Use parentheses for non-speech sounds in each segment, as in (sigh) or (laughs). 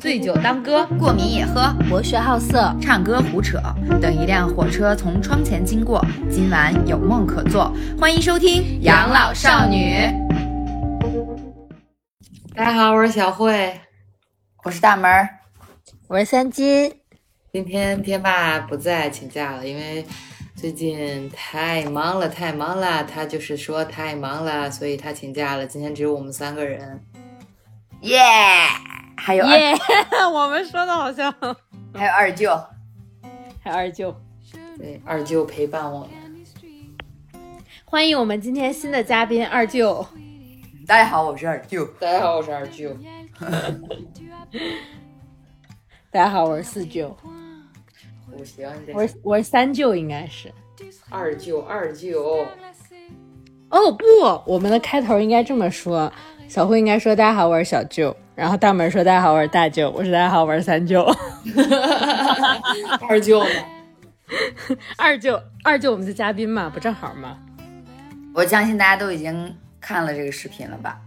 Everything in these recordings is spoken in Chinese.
醉酒当歌，过敏也喝，博学好色，唱歌胡扯。等一辆火车从窗前经过，今晚有梦可做。欢迎收听《养老少女》。大家好，我是小慧，我是大门儿，我是三金。今天天霸不在，请假了，因为最近太忙了，太忙了。他就是说太忙了，所以他请假了。今天只有我们三个人。耶！还有二，耶！(laughs) 我们说的好像 (laughs) 还有二舅，还有二舅。对，二舅陪伴我们。欢迎我们今天新的嘉宾二舅。大家好，我是二舅。大家好，我是二舅。(laughs) 大家好，我是四舅。不行，我是我是三舅，应该是二舅二舅。哦不，我们的开头应该这么说。小慧应该说：“大家好，我是小舅。”然后大门说：“大家好，我是大舅。”我说：“大家好，我是三舅。(laughs) ”二舅呢？(laughs) 二舅，二舅，我们的嘉宾嘛，不正好吗？我相信大家都已经看了这个视频了吧？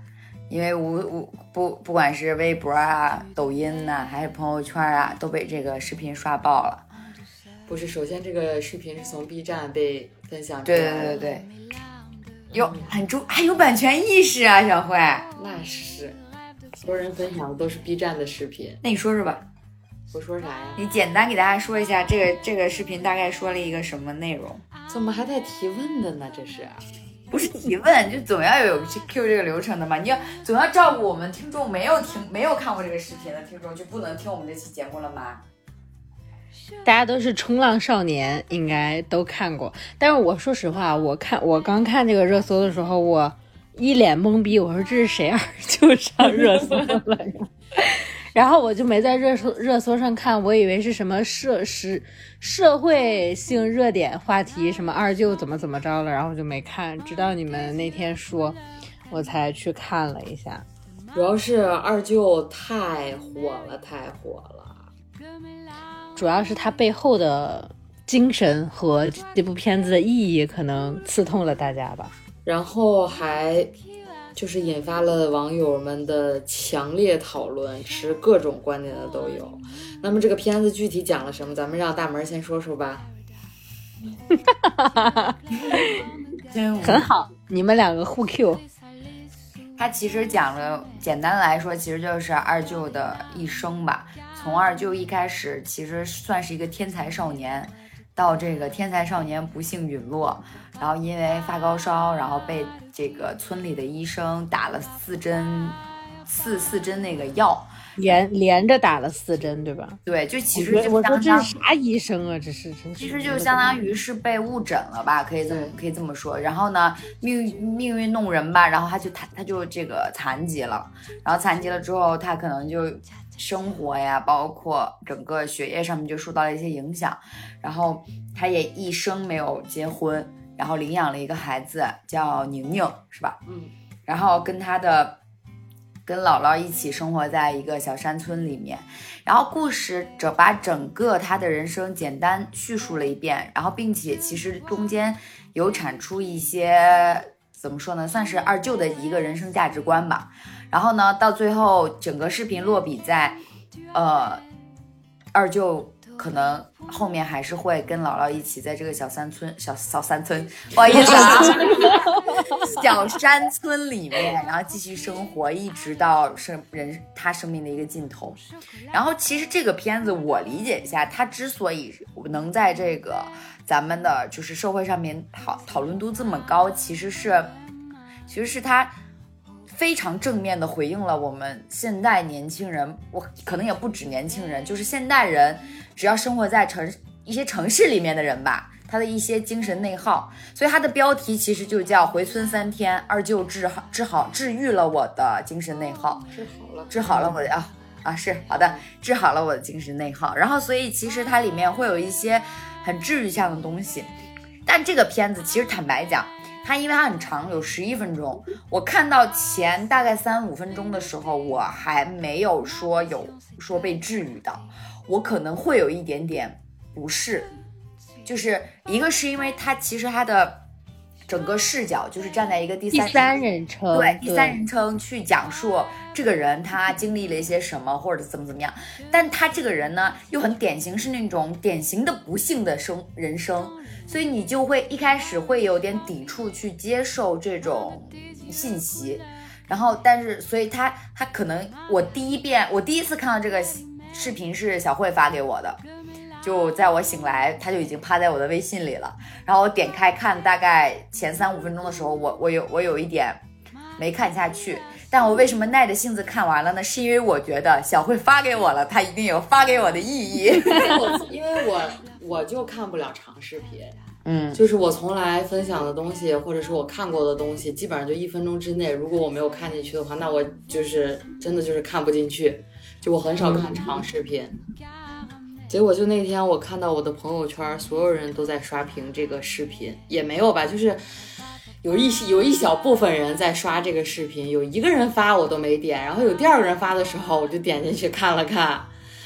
因为无无不不管是微博啊、抖音呐，还是朋友圈啊，都被这个视频刷爆了。不是，首先这个视频是从 B 站被分享出来的。对对对对。有很重，还有版权意识啊，小慧。那是，所有人分享的都是 B 站的视频。那你说说吧，我说啥呀？你简单给大家说一下这个这个视频大概说了一个什么内容？怎么还带提问的呢？这是，不是提问，就总要有 Q 这个流程的嘛？你要总要照顾我们听众没有听没有看过这个视频的听众，就不能听我们这期节目了吗？大家都是冲浪少年，应该都看过。但是我说实话，我看我刚看这个热搜的时候，我一脸懵逼。我说这是谁 (laughs) 二舅上热搜了呀。然后我就没在热搜热搜上看，我以为是什么社时社会性热点话题，什么二舅怎么怎么着了，然后就没看。直到你们那天说，我才去看了一下。主要是二舅太火了，太火了。主要是他背后的精神和这部片子的意义，可能刺痛了大家吧。然后还就是引发了网友们的强烈讨论，持各种观点的都有。那么这个片子具体讲了什么？咱们让大门先说说吧。(laughs) 很好，你们两个互 Q。他其实讲了，简单来说，其实就是二舅的一生吧。从二舅一开始，其实算是一个天才少年，到这个天才少年不幸陨落，然后因为发高烧，然后被这个村里的医生打了四针，四四针那个药，连连着打了四针，对吧？对，就其实我说这是啥医生啊？这是真其实就相当于是被误诊了吧？可以这么可以这么说。然后呢，命命运弄人吧，然后他就他他就这个残疾了，然后残疾了之后，他可能就。生活呀，包括整个学业上面就受到了一些影响，然后他也一生没有结婚，然后领养了一个孩子叫宁宁，是吧？嗯，然后跟他的跟姥姥一起生活在一个小山村里面，然后故事整把整个他的人生简单叙述了一遍，然后并且其实中间有产出一些怎么说呢，算是二舅的一个人生价值观吧。然后呢，到最后整个视频落笔在，呃，二舅可能后面还是会跟姥姥一起在这个小山村、小小山村，(laughs) 不好意思啊，(laughs) 小山村里面，然后继续生活，一直到生人他生命的一个尽头。然后其实这个片子我理解一下，他之所以能在这个咱们的就是社会上面讨讨论度这么高，其实是，其实是他。非常正面的回应了我们现代年轻人，我可能也不止年轻人，就是现代人，只要生活在城一些城市里面的人吧，他的一些精神内耗。所以他的标题其实就叫“回村三天，二舅治好治好治愈了我的精神内耗，治好了治好了我的啊啊是好的，治好了我的精神内耗。然后所以其实它里面会有一些很治愈向的东西，但这个片子其实坦白讲。它因为它很长，有十一分钟。我看到前大概三五分钟的时候，我还没有说有说被治愈到，我可能会有一点点不适。就是一个是因为它其实它的整个视角就是站在一个第第三三人称，对第三人称去讲述这个人他经历了一些什么，或者怎么怎么样。但他这个人呢，又很典型，是那种典型的不幸的生人生，所以你就会一开始会有点抵触去接受这种信息。然后，但是，所以他他可能我第一遍我第一次看到这个视频是小慧发给我的。就在我醒来，他就已经趴在我的微信里了。然后我点开看，大概前三五分钟的时候，我我有我有一点没看下去。但我为什么耐着性子看完了呢？是因为我觉得小慧发给我了，她一定有发给我的意义。(laughs) 因为我我就看不了长视频，嗯，就是我从来分享的东西，或者是我看过的东西，基本上就一分钟之内，如果我没有看进去的话，那我就是真的就是看不进去。就我很少看长视频。结果就那天我看到我的朋友圈，所有人都在刷屏这个视频，也没有吧，就是有一有一小部分人在刷这个视频，有一个人发我都没点，然后有第二个人发的时候，我就点进去看了看，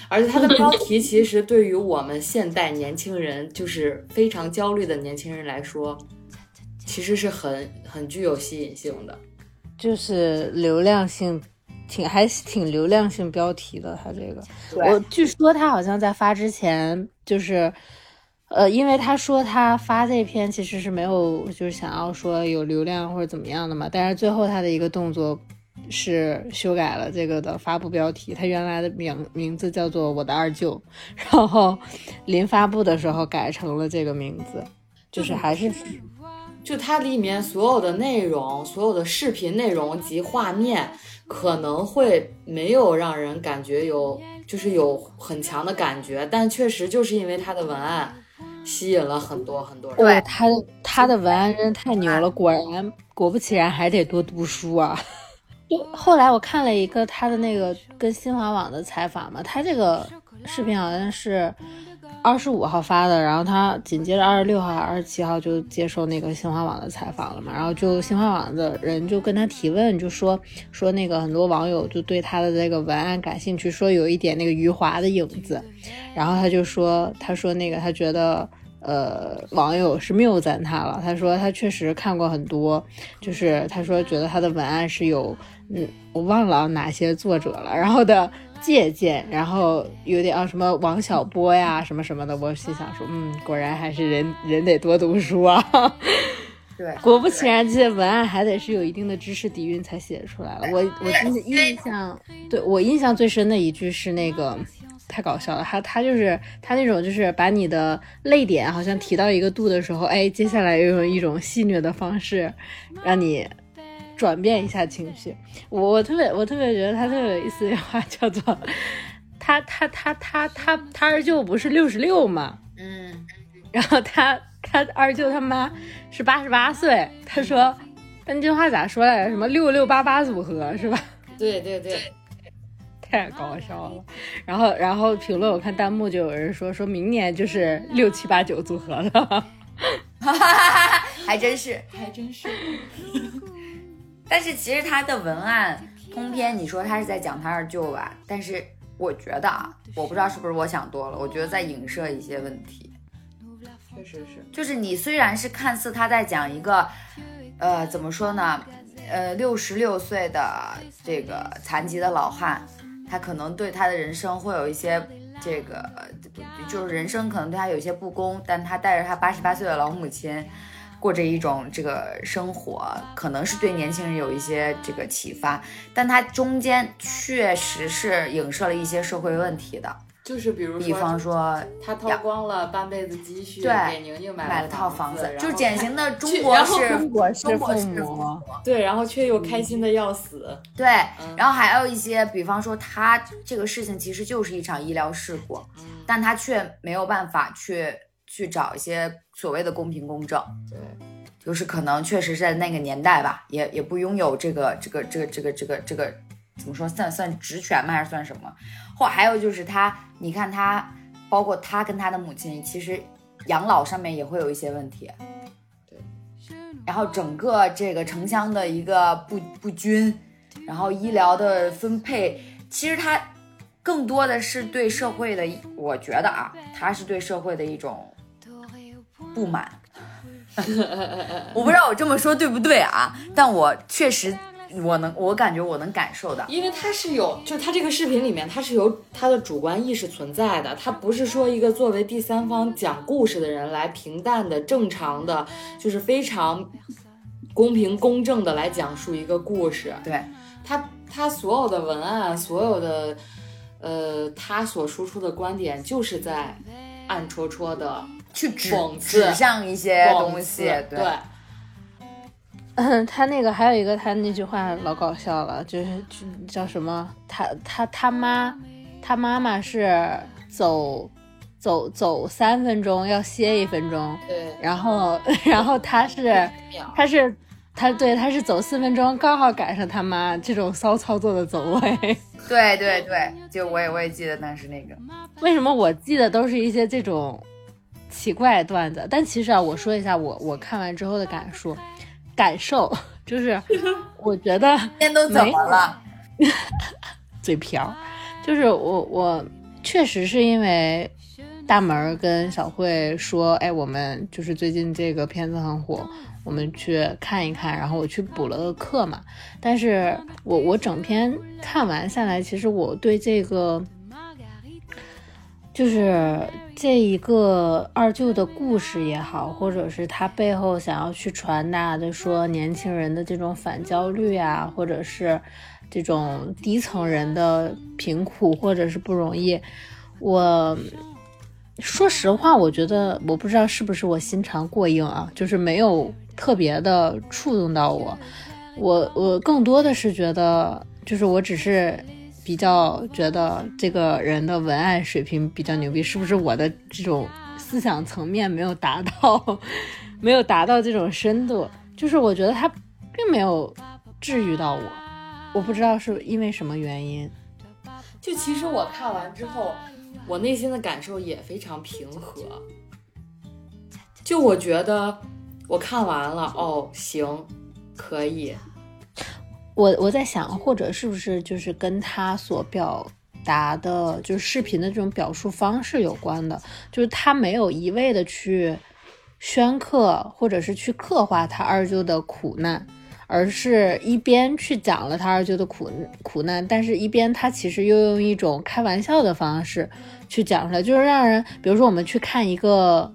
而且它的标题其实对于我们现代年轻人，就是非常焦虑的年轻人来说，其实是很很具有吸引性的，就是流量性。挺还挺流量性标题的，他这个，我据说他好像在发之前，就是，呃，因为他说他发这篇其实是没有就是想要说有流量或者怎么样的嘛，但是最后他的一个动作是修改了这个的发布标题，他原来的名名字叫做我的二舅，然后临发布的时候改成了这个名字，就是还是 (laughs) 就它里面所有的内容、所有的视频内容及画面，可能会没有让人感觉有，就是有很强的感觉，但确实就是因为它的文案吸引了很多很多人。对他他的文案真的太牛了，果然果不其然还得多读书啊。(laughs) 就后来我看了一个他的那个跟新华网的采访嘛，他这个视频好像是二十五号发的，然后他紧接着二十六号二十七号就接受那个新华网的采访了嘛，然后就新华网的人就跟他提问，就说说那个很多网友就对他的这个文案感兴趣，说有一点那个余华的影子，然后他就说他说那个他觉得。呃，网友是谬赞他了。他说他确实看过很多，就是他说觉得他的文案是有，嗯，我忘了哪些作者了，然后的借鉴，然后有点啊什么王小波呀什么什么的。我心想说，嗯，果然还是人人得多读书啊。对，(laughs) 果不其然，这些文案还得是有一定的知识底蕴才写出来了。我我真的印象，对我印象最深的一句是那个。太搞笑了，他他就是他那种就是把你的泪点好像提到一个度的时候，哎，接下来又用一种戏谑的方式，让你转变一下情绪。我我特别我特别觉得他特别有意思的话叫做，他他他他他他二舅不是六十六吗？嗯，然后他他二舅他妈是八十八岁，他说那句话咋说来着？什么六六八八组合是吧？(laughs) 对对对。太搞笑了，然后然后评论我看弹幕就有人说说明年就是六七八九组合了，还真是还真是。但是其实他的文案通篇，你说他是在讲他二舅吧？但是我觉得啊，我不知道是不是我想多了，我觉得在影射一些问题。确实是，就是你虽然是看似他在讲一个，呃，怎么说呢？呃，六十六岁的这个残疾的老汉。他可能对他的人生会有一些这个，就是人生可能对他有一些不公，但他带着他八十八岁的老母亲，过着一种这个生活，可能是对年轻人有一些这个启发，但他中间确实是影射了一些社会问题的。就是比如，比方说，他掏光了半辈子积蓄，对，给宁宁买了套房子，就典 (laughs) 型的中国式中国式父母，对，然后却又开心的要死，对，然后还有一些，比方说他这个事情其实就是一场医疗事故，但他却没有办法去去找一些所谓的公平公正，对，就是可能确实是在那个年代吧，也也不拥有这个这个这个这个这个这个怎么说算算职权吗还是算什么？或还有就是他，你看他，包括他跟他的母亲，其实养老上面也会有一些问题。对。然后整个这个城乡的一个不不均，然后医疗的分配，其实他更多的是对社会的，我觉得啊，他是对社会的一种不满。(laughs) 我不知道我这么说对不对啊，但我确实我能，我感觉我能感受到。因为他是有，就他这个视频里面，他是有他的主观意识存在的，他不是说一个作为第三方讲故事的人来平淡的、正常的，就是非常公平公正的来讲述一个故事。对，他他所有的文案，所有的呃，他所输出的观点，就是在暗戳戳的去指讽指向一些东西，对。对嗯，他那个还有一个，他那句话老搞笑了，就是就叫什么？他他他妈，他妈妈是走走走三分钟要歇一分钟，对，然后然后他是他是他对他是走四分钟，刚好赶上他妈这种骚操作的走位。(laughs) 对对对，就我也我也记得当时那个，为什么我记得都是一些这种奇怪的段子？但其实啊，我说一下我我看完之后的感受，感受 (laughs) 就是我觉得今天都怎么了？(laughs) 嘴瓢，就是我我确实是因为大门跟小慧说，哎，我们就是最近这个片子很火，我们去看一看，然后我去补了个课嘛。但是我我整篇看完下来，其实我对这个就是这一个二舅的故事也好，或者是他背后想要去传达的，说年轻人的这种反焦虑啊，或者是这种低层人的贫苦或者是不容易，我说实话，我觉得我不知道是不是我心肠过硬啊，就是没有特别的触动到我。我我更多的是觉得，就是我只是比较觉得这个人的文案水平比较牛逼，是不是我的这种思想层面没有达到，(laughs) 没有达到这种深度？就是我觉得他并没有治愈到我，我不知道是因为什么原因。就其实我看完之后，我内心的感受也非常平和。就我觉得我看完了，哦，行，可以，我我在想，或者是不是就是跟他所表达的，就是视频的这种表述方式有关的，就是他没有一味的去宣刻，或者是去刻画他二舅的苦难，而是一边去讲了他二舅的苦苦难，但是一边他其实又用一种开玩笑的方式去讲出来，就是让人，比如说我们去看一个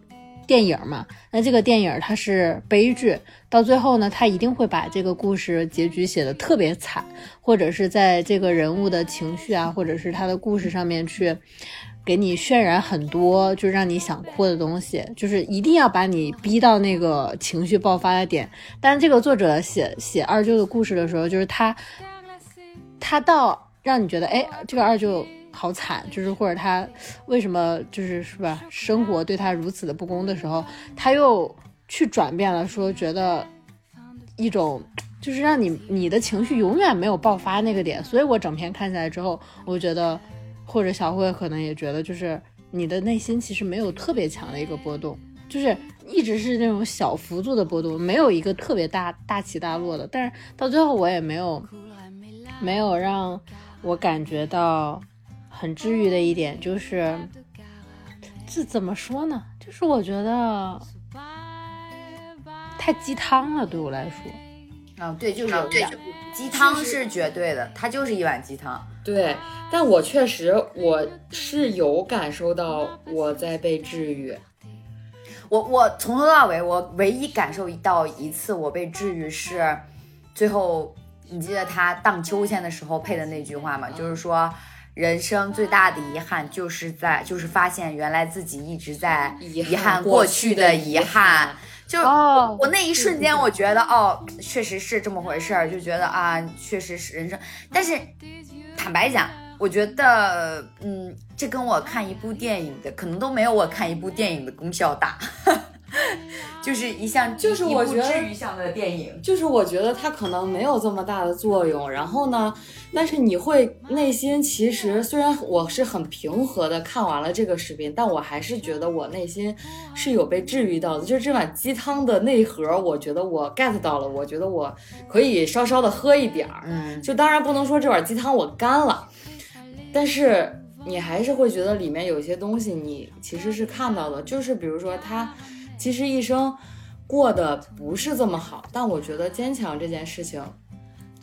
电影嘛，那这个电影它是悲剧，到最后呢，他一定会把这个故事结局写的特别惨，或者是在这个人物的情绪啊，或者是他的故事上面去给你渲染很多就让你想哭的东西，就是一定要把你逼到那个情绪爆发的点。但这个作者写写二舅的故事的时候，就是他他到让你觉得，哎，这个二舅好惨，就是或者他为什么就是是吧，生活对他如此的不公的时候，他又去转变了，说觉得一种就是让你你的情绪永远没有爆发那个点，所以我整篇看下来之后，我觉得或者小慧可能也觉得，就是你的内心其实没有特别强的一个波动，就是一直是那种小幅度的波动，没有一个特别大大起大落的，但是到最后我也没有没有让我感觉到很治愈的一点就是，这怎么说呢？就是我觉得太鸡汤了，对我来说。啊，对，就是有点鸡汤是绝对的，它就是一碗鸡汤。对，但我确实我是有感受到我在被治愈。我我从头到尾，我唯一感受到一次我被治愈是，最后你记得他荡秋千的时候配的那句话吗？就是说，人生最大的遗憾就是在就是发现原来自己一直在遗遗憾过过去的遗遗憾。就哦我那一瞬间，我觉得哦，确实是这么回事儿，就觉得啊，确实是人生。但是坦白讲，我觉得，嗯，这跟我看一部电影的可能都没有我看一部电影的功效大。(laughs) 就是一项，就是我觉得治愈向的电影。就是我觉得它可能没有这么大的作用，然后呢，但是你会内心其实虽然我是很平和的看完了这个视频，但我还是觉得我内心是有被治愈到的。就是这碗鸡汤的内核，我觉得我 get 到了，我觉得我可以稍稍的喝一点儿。嗯，就当然不能说这碗鸡汤我干了，但是你还是会觉得里面有一些东西你其实是看到的，就是比如说他其实一生过得不是这么好，但我觉得坚强这件事情，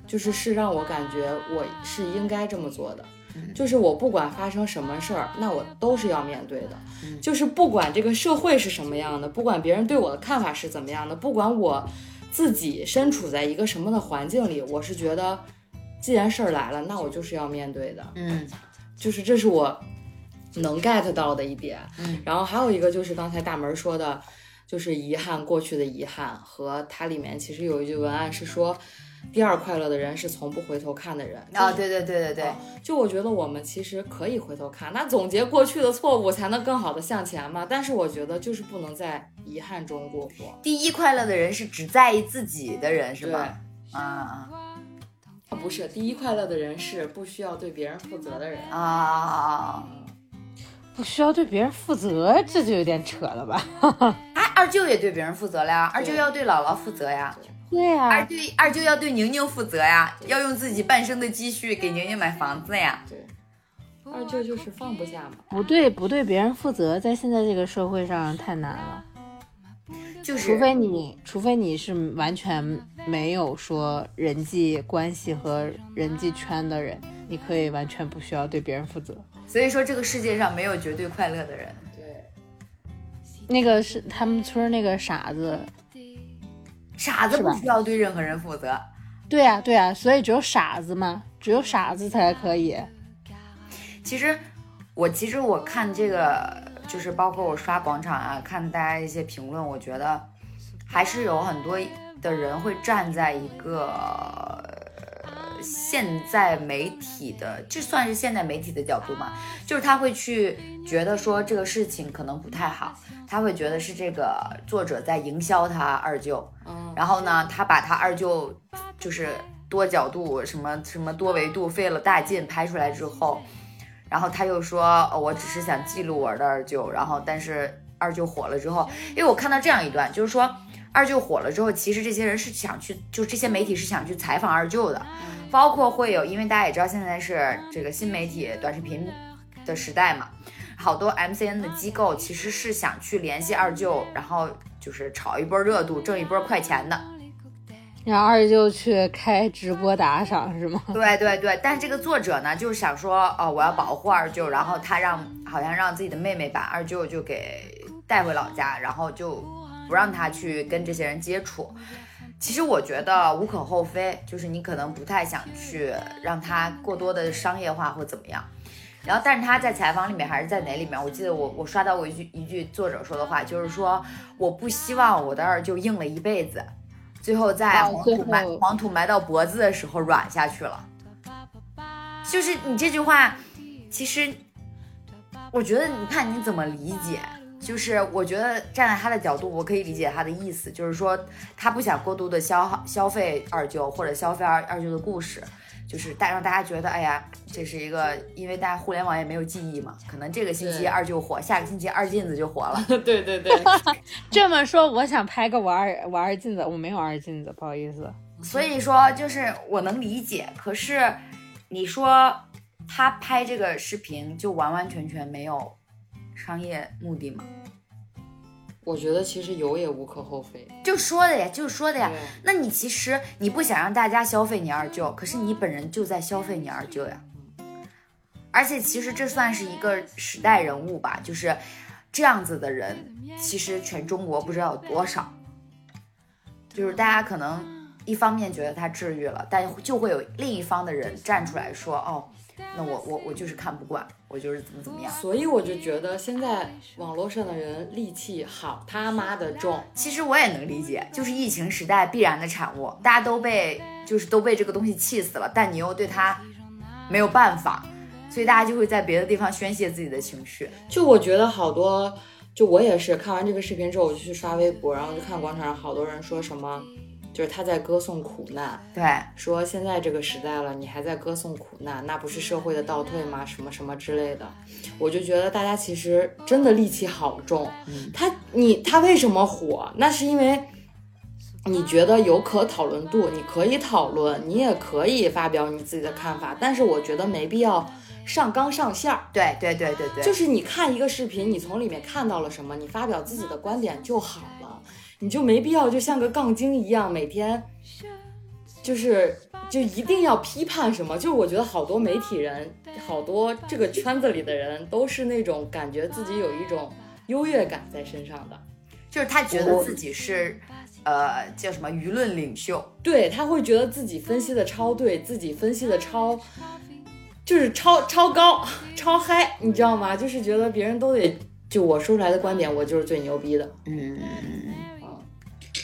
就是是让我感觉我是应该这么做的。就是我不管发生什么事儿，那我都是要面对的。就是不管这个社会是什么样的，不管别人对我的看法是怎么样的，不管我自己身处在一个什么的环境里，我是觉得，既然事儿来了，那我就是要面对的。嗯就是这是我能 get 到的一点。嗯，然后还有一个就是刚才大门说的，就是遗憾过去的遗憾和它里面其实有一句文案是说，第二快乐的人是从不回头看的人。啊，对对对对对，就我觉得我们其实可以回头看，那总结过去的错误才能更好的向前嘛。但是我觉得就是不能在遗憾中过活。第一快乐的人是只在意自己的人，是，吧？啊不是第一快乐的人是不需要对别人负责的人。啊啊！不需要对别人负责，这就有点扯了吧？哎，(laughs) 二舅也对别人负责了呀，二舅要对姥姥负责呀，对呀、二舅二舅要对宁宁负责呀，要用自己半生的积蓄给宁宁买房子呀。对，二舅就是放不下嘛。不对，不对别人负责，在现在这个社会上太难了。就是除非你，除非你是完全没有说人际关系和人际圈的人，你可以完全不需要对别人负责。所以说这个世界上没有绝对快乐的人。对，那个是他们村那个傻子，傻子不需要对任何人负责。对呀、对呀、所以只有傻子嘛，只有傻子才可以。其实我其实我看这个，就是包括我刷广场啊，看大家一些评论，我觉得还是有很多的人会站在一个呃现在媒体的，这算是现在媒体的角度嘛？就是他会去觉得说这个事情可能不太好，他会觉得是这个作者在营销他二舅，嗯，然后呢，他把他二舅就是多角度什么什么多维度费了大劲拍出来之后，然后他又说，呃我只是想记录我的二舅，然后但是二舅火了之后，因为我看到这样一段，就是说二舅火了之后，其实这些人是想去，就这些媒体是想去采访二舅的，包括会有，因为大家也知道现在是这个新媒体短视频的时代嘛，好多 MCN 的机构其实是想去联系二舅，然后就是炒一波热度，挣一波快钱的。让二舅去开直播打赏是吗？对对对，但这个作者呢，就是想说，哦，我要保护二舅，然后他让好像让自己的妹妹把二舅就给带回老家，然后就不让他去跟这些人接触。其实我觉得无可厚非，就是你可能不太想去让他过多的商业化或怎么样。然后，但是他在采访里面还是在哪里面？我记得我我刷到过一句一句作者说的话，就是说我不希望我的二舅硬了一辈子，最后在黄土埋黄土埋到脖子的时候软下去了。就是你这句话，其实我觉得你看你怎么理解。就是我觉得站在他的角度，我可以理解他的意思，就是说他不想过度的消耗消费二舅或者消费二二舅的故事，就是大让大家觉得，哎呀，这是一个，因为大家互联网也没有记忆嘛，可能这个星期二舅火，下个星期二进子就火了。(laughs) 对对对，(laughs) 这么说，我想拍个我二我二进子，我没有二进子，不好意思。所以说，就是我能理解，可是你说他拍这个视频就完完全全没有商业目的吗？我觉得其实有也无可厚非。就说的呀，就说的呀。那你其实你不想让大家消费你二舅，可是你本人就在消费你二舅呀。而且其实这算是一个时代人物吧，就是这样子的人，其实全中国不知道有多少。就是大家可能一方面觉得他治愈了，但就会有另一方的人站出来说，哦，那我我我就是看不惯，我就是怎么怎么样。所以我就觉得现在网络上的人戾气好他妈的重。其实我也能理解，就是疫情时代必然的产物，大家都被就是都被这个东西气死了，但你又对他没有办法，所以大家就会在别的地方宣泄自己的情绪。就我觉得好多，就我也是看完这个视频之后，我就去刷微博，然后就看广场上好多人说什么，就是他在歌颂苦难，对，说现在这个时代了，你还在歌颂苦难，那不是社会的倒退吗？什么什么之类的，我就觉得大家其实真的戾气好重。他你他为什么火？那是因为你觉得有可讨论度，你可以讨论，你也可以发表你自己的看法，但是我觉得没必要上纲上线儿。对，对，对，对，对，就是你看一个视频，你从里面看到了什么，你发表自己的观点就好了。你就没必要就像个杠精一样，每天就是就一定要批判什么。就是我觉得好多媒体人，好多这个圈子里的人都是那种感觉自己有一种优越感在身上的，就是他觉得自己是，呃，叫什么舆论领袖，对他会觉得自己分析的超对，自己分析的超。就是超超高超嗨，你知道吗？就是觉得别人都得就我说出来的观点，我就是最牛逼的。嗯，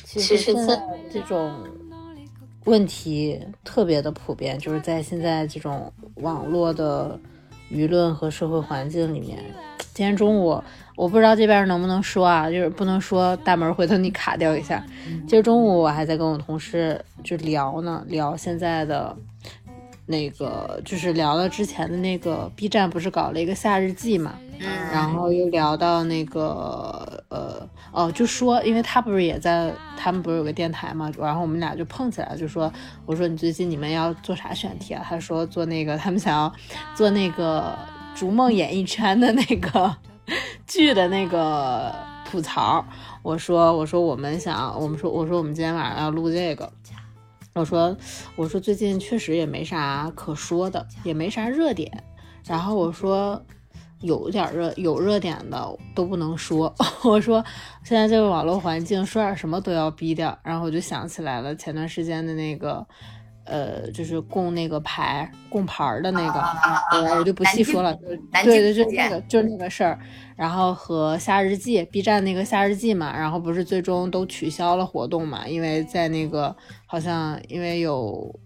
其实现在这种问题特别的普遍，就是在现在这种网络的舆论和社会环境里面。今天中午我不知道这边能不能说啊，就是不能说大门，回头你卡掉一下。今儿中午我还在跟我同事就聊呢，聊现在的。那个就是聊了之前的那个 B 站不是搞了一个夏日记嘛，然后又聊到那个呃哦，就说因为他不是也在他们不是有个电台嘛，然后我们俩就碰起来，就说我说你最近你们要做啥选题啊？他说做那个他们想要做那个逐梦演艺圈的那个剧的那个吐槽。我说我说我们想我们说我说我们今天晚上要录这个。我说，我说最近确实也没啥可说的，也没啥热点。然后我说，有点热有热点的都不能说。(laughs) 我说，现在这个网络环境，说点什么都要逼掉。然后我就想起来了，前段时间的那个。呃，就是供那个牌、供牌的那个，呃，我就不细说了。对对，就那个，就那个事儿。然后和夏日记，B 站那个夏日记嘛，然后不是最终都取消了活动嘛？因为在那个好像因为有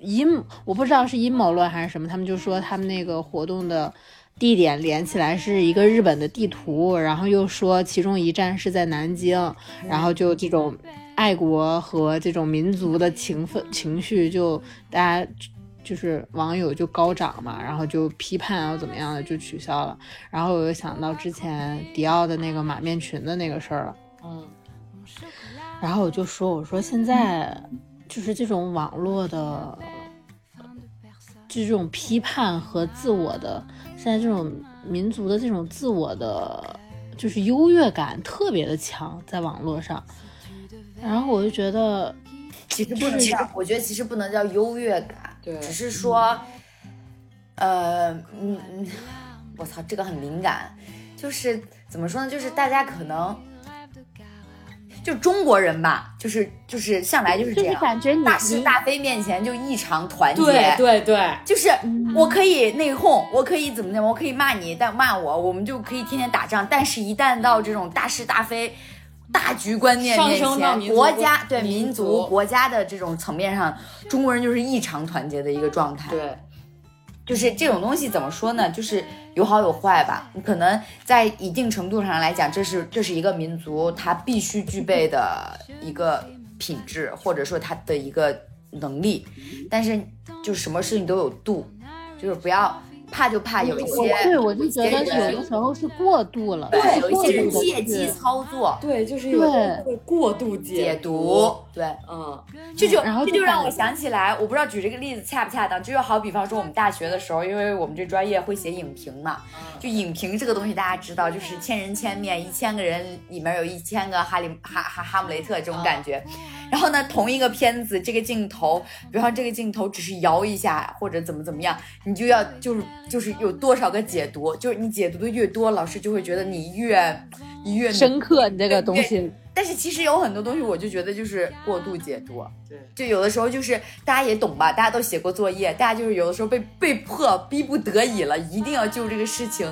阴，我不知道是阴谋论还是什么，他们就说他们那个活动的地点连起来是一个日本的地图，然后又说其中一站是在南京，然后就这种。爱国和这种民族的情分情绪，就大家就是网友就高涨嘛，然后就批判啊怎么样的就取消了。然后我又想到之前迪奥的那个马面裙的那个事儿了，嗯，然后我就说，我说现在就是这种网络的，就这种批判和自我的，现在这种民族的这种自我的就是优越感特别的强，在网络上。然后我就觉得，其实不能叫，我觉得其实不能叫优越感，对，只是说，呃，嗯嗯，我操，这个很敏感，就是怎么说呢？就是大家可能，就中国人吧，就是就是向来就是这样，感觉大是大非面前就异常团结，对对对，就是我可以内讧，我可以怎么怎么，我可以骂你，但骂我，我们就可以天天打仗，但是一旦到这种大是大非。大局观念面前，国家对民族、国家的这种层面上，中国人就是异常团结的一个状态。对，就是这种东西怎么说呢？就是有好有坏吧。你可能在一定程度上来讲，这是这是一个民族它必须具备的一个品质，或者说它的一个能力。但是，就什么事情都有度，就是不要。怕就怕有一些，对我就觉得有的时候是过度了，对，有一些人借机操作，对，就是有会过度解读，对，嗯，这就这就让我想起来，我不知道举这个例子恰不恰当，就好比方说我们大学的时候，因为我们这专业会写影评嘛，就影评这个东西大家知道，就是千人千面，一千个人里面有一千个哈利哈哈哈姆雷特这种感觉。然后呢，同一个片子，这个镜头，比方这个镜头只是摇一下或者怎么怎么样，你就要就是就是有多少个解读，就是你解读的越多，老师就会觉得你越你越深刻。你这个东西，但是其实有很多东西，我就觉得就是过度解读。对，就有的时候就是大家也懂吧，大家都写过作业，大家就是有的时候被被迫逼不得已了，一定要就这个事情。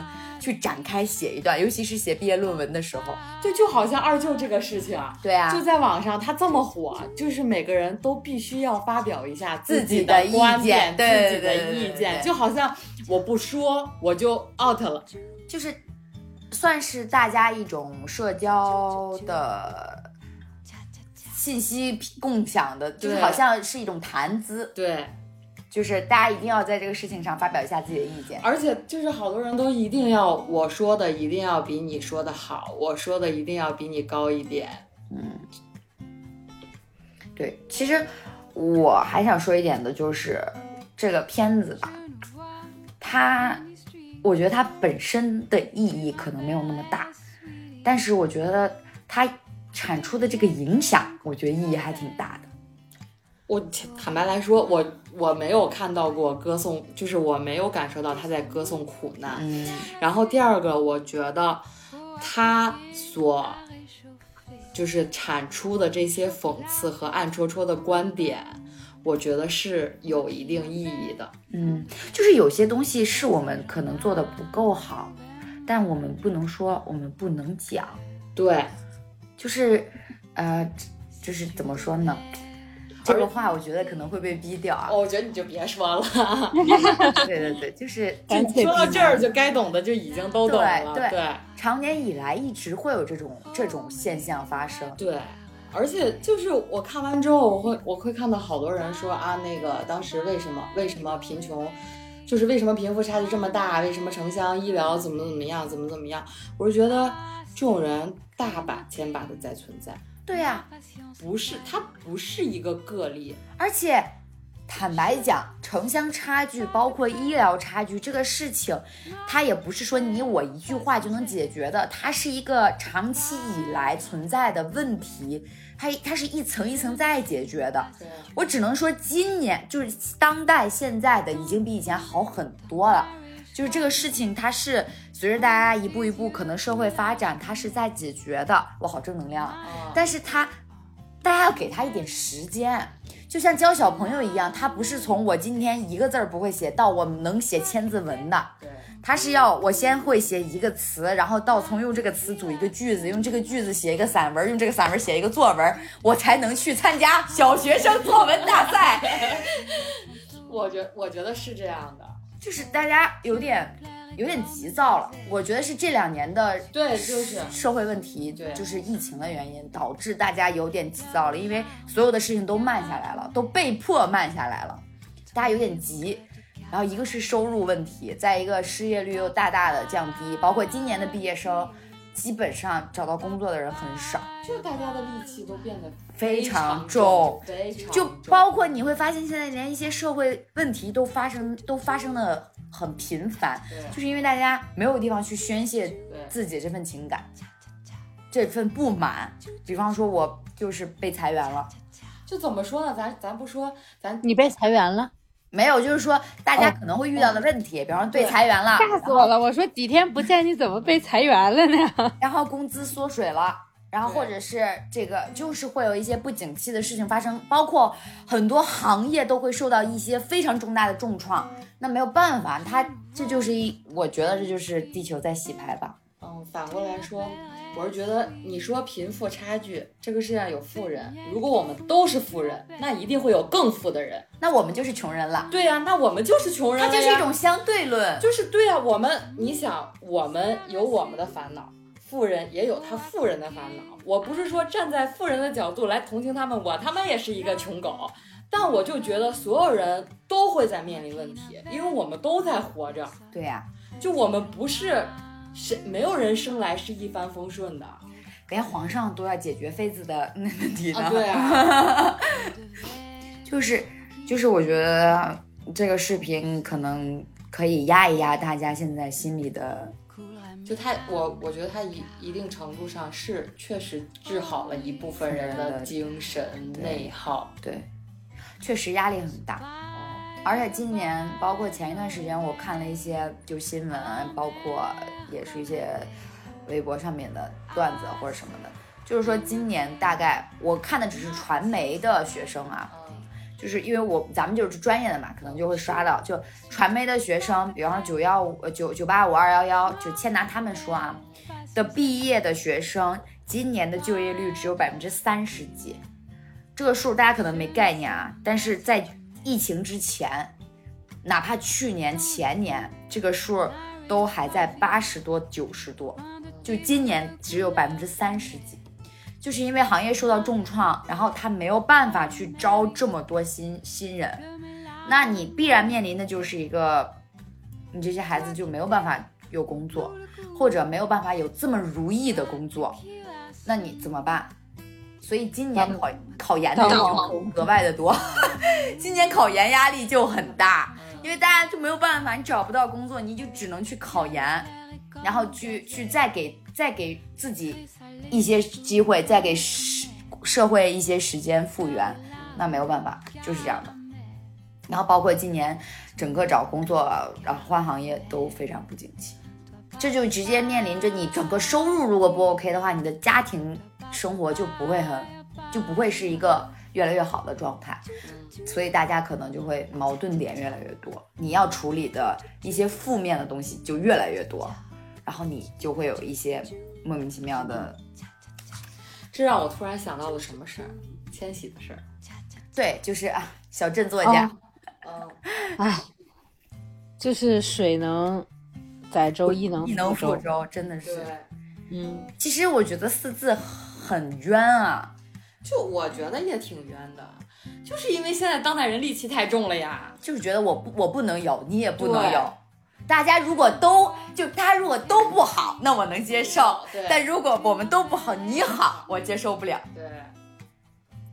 去展开写一段，尤其是写毕业论文的时候，就就好像二舅这个事情，对啊，就在网上他这么火，就是每个人都必须要发表一下自己的意见，自己的意见，就好像我不说我就 out 了，就是算是大家一种社交的信息共享的，就是好像是一种谈资，对。就是大家一定要在这个事情上发表一下自己的意见，而且就是好多人都一定要我说的一定要比你说的好，我说的一定要比你高一点。嗯，对，其实我还想说一点的就是这个片子吧，它，我觉得它本身的意义可能没有那么大，但是我觉得它产出的这个影响，我觉得意义还挺大的。我坦白来说，我我没有看到过歌颂，就是我没有感受到他在歌颂苦难。嗯然后第二个，我觉得他所就是产出的这些讽刺和暗戳戳的观点，我觉得是有一定意义的。嗯，就是有些东西是我们可能做的不够好，但我们不能说，我们不能讲。对，就是，呃，就是怎么说呢？这个话我觉得可能会被逼掉啊。哦我觉得你就别说了，(laughs) 对对对，就是 (laughs) 说到这儿就该懂的就已经都懂了。对对对常年以来一直会有这种这种现象发生。对，而且就是我看完之后，我会我会看到好多人说啊，那个当时为什么为什么贫穷，就是为什么贫富差距这么大，为什么城乡医疗怎么怎么样，怎么怎么样？我是觉得这种人大把千把的在存在，对呀、不是它不是一个个例，而且坦白讲，城乡差距包括医疗差距这个事情，它也不是说你我一句话就能解决的，它是一个长期以来存在的问题，它它是一层一层在解决的。我只能说，今年就是当代现在的已经比以前好很多了。就是这个事情，它是随着大家一步一步可能社会发展，它是在解决的。我好正能量但是它，大家要给他一点时间，就像教小朋友一样，他不是从我今天一个字儿不会写到我能写千字文的，对，他是要我先会写一个词，然后到从用这个词组一个句子，用这个句子写一个散文，用这个散文写一个作文，我才能去参加小学生作文大赛。(laughs) 我觉我觉得是这样的，就是大家有点有点急躁了，我觉得是这两年的对，就是社会问题，对就是疫情的原因导致大家有点急躁了，因为所有的事情都慢下来了，都被迫慢下来了，大家有点急。然后一个是收入问题，再一个失业率又大大的降低，包括今年的毕业生，基本上找到工作的人很少，就大家的戾气都变得非常常重，非常就包括你会发现现在连一些社会问题都发生，都发生的很频繁，就是因为大家没有地方去宣泄自己这份情感，这份不满。比方说，我就是被裁员了，就怎么说呢？咱咱不说，咱你被裁员了，没有，就是说大家哦可能会遇到的问题，比方说被裁员了，吓死我了！我说几天不见，你怎么被裁员了呢？(laughs) 然后工资缩水了。然后或者是这个，就是会有一些不景气的事情发生，包括很多行业都会受到一些非常重大的重创。那没有办法，它这就是一，我觉得这就是地球在洗牌吧。嗯，反过来说，我是觉得你说贫富差距，这个世界上有富人，如果我们都是富人，那一定会有更富的人。那我们就是穷人了，对呀、那我们就是穷人它了呀。就是一种相对论。就是对呀、我们你想，我们有我们的烦恼，富人也有他富人的烦恼。我不是说站在富人的角度来同情他们，我他妈也是一个穷狗。但我就觉得所有人都会在面临问题，因为我们都在活着。对呀、就我们不是谁，没有人生来是一帆风顺的。连皇上都要解决妃子的那问题呢。啊，对啊，就 (laughs) 是就是，我觉得这个视频可能可以压一压大家现在心里的，就他，我我觉得他一一定程度上是确实治好了一部分人的精神内耗。对，确实压力很大。而且今年，包括前一段时间，我看了一些就新闻，包括也是一些微博上面的段子或者什么的，就是说今年大概我看的只是传媒的学生啊，就是因为我咱们就是专业的嘛，可能就会刷到，就传媒的学生，比方说九幺五、九九八五、二幺幺，就先拿他们说啊，的毕业的学生，今年的就业率只有百分之三十几，这个数大家可能没概念啊，但是在疫情之前，哪怕去年、前年这个数都还在八十多、九十多，就今年只有百分之三十几。就是因为行业受到重创，然后他没有办法去招这么多新新人，那你必然面临的就是一个，你这些孩子就没有办法有工作，或者没有办法有这么如意的工作，那你怎么办？所以今年考考研的人就格外的多，(laughs) 今年考研压力就很大，因为大家就没有办法，你找不到工作，你就只能去考研，然后去去再给再给自己一些机会，再给社社会一些时间复原，那没有办法，就是这样的。然后包括今年整个找工作，然后换行业都非常不景气，这就直接面临着你整个收入如果不 OK 的话，你的家庭生活就不会很，就不会是一个越来越好的状态，所以大家可能就会矛盾点越来越多，你要处理的一些负面的东西就越来越多，然后你就会有一些莫名其妙的，这让我突然想到了什么事儿？千玺的事儿。对，就是啊，小镇作家。嗯，唉，就是水能载舟，亦能亦能覆覆舟，真的是。嗯，其实我觉得四字很冤啊，就我觉得也挺冤的，就是因为现在当代人戾气太重了呀。就是觉得我不我不能有，你也不能有。大家如果都就大家如果都不好，那我能接受对；但如果我们都不好，你好，我接受不了。对，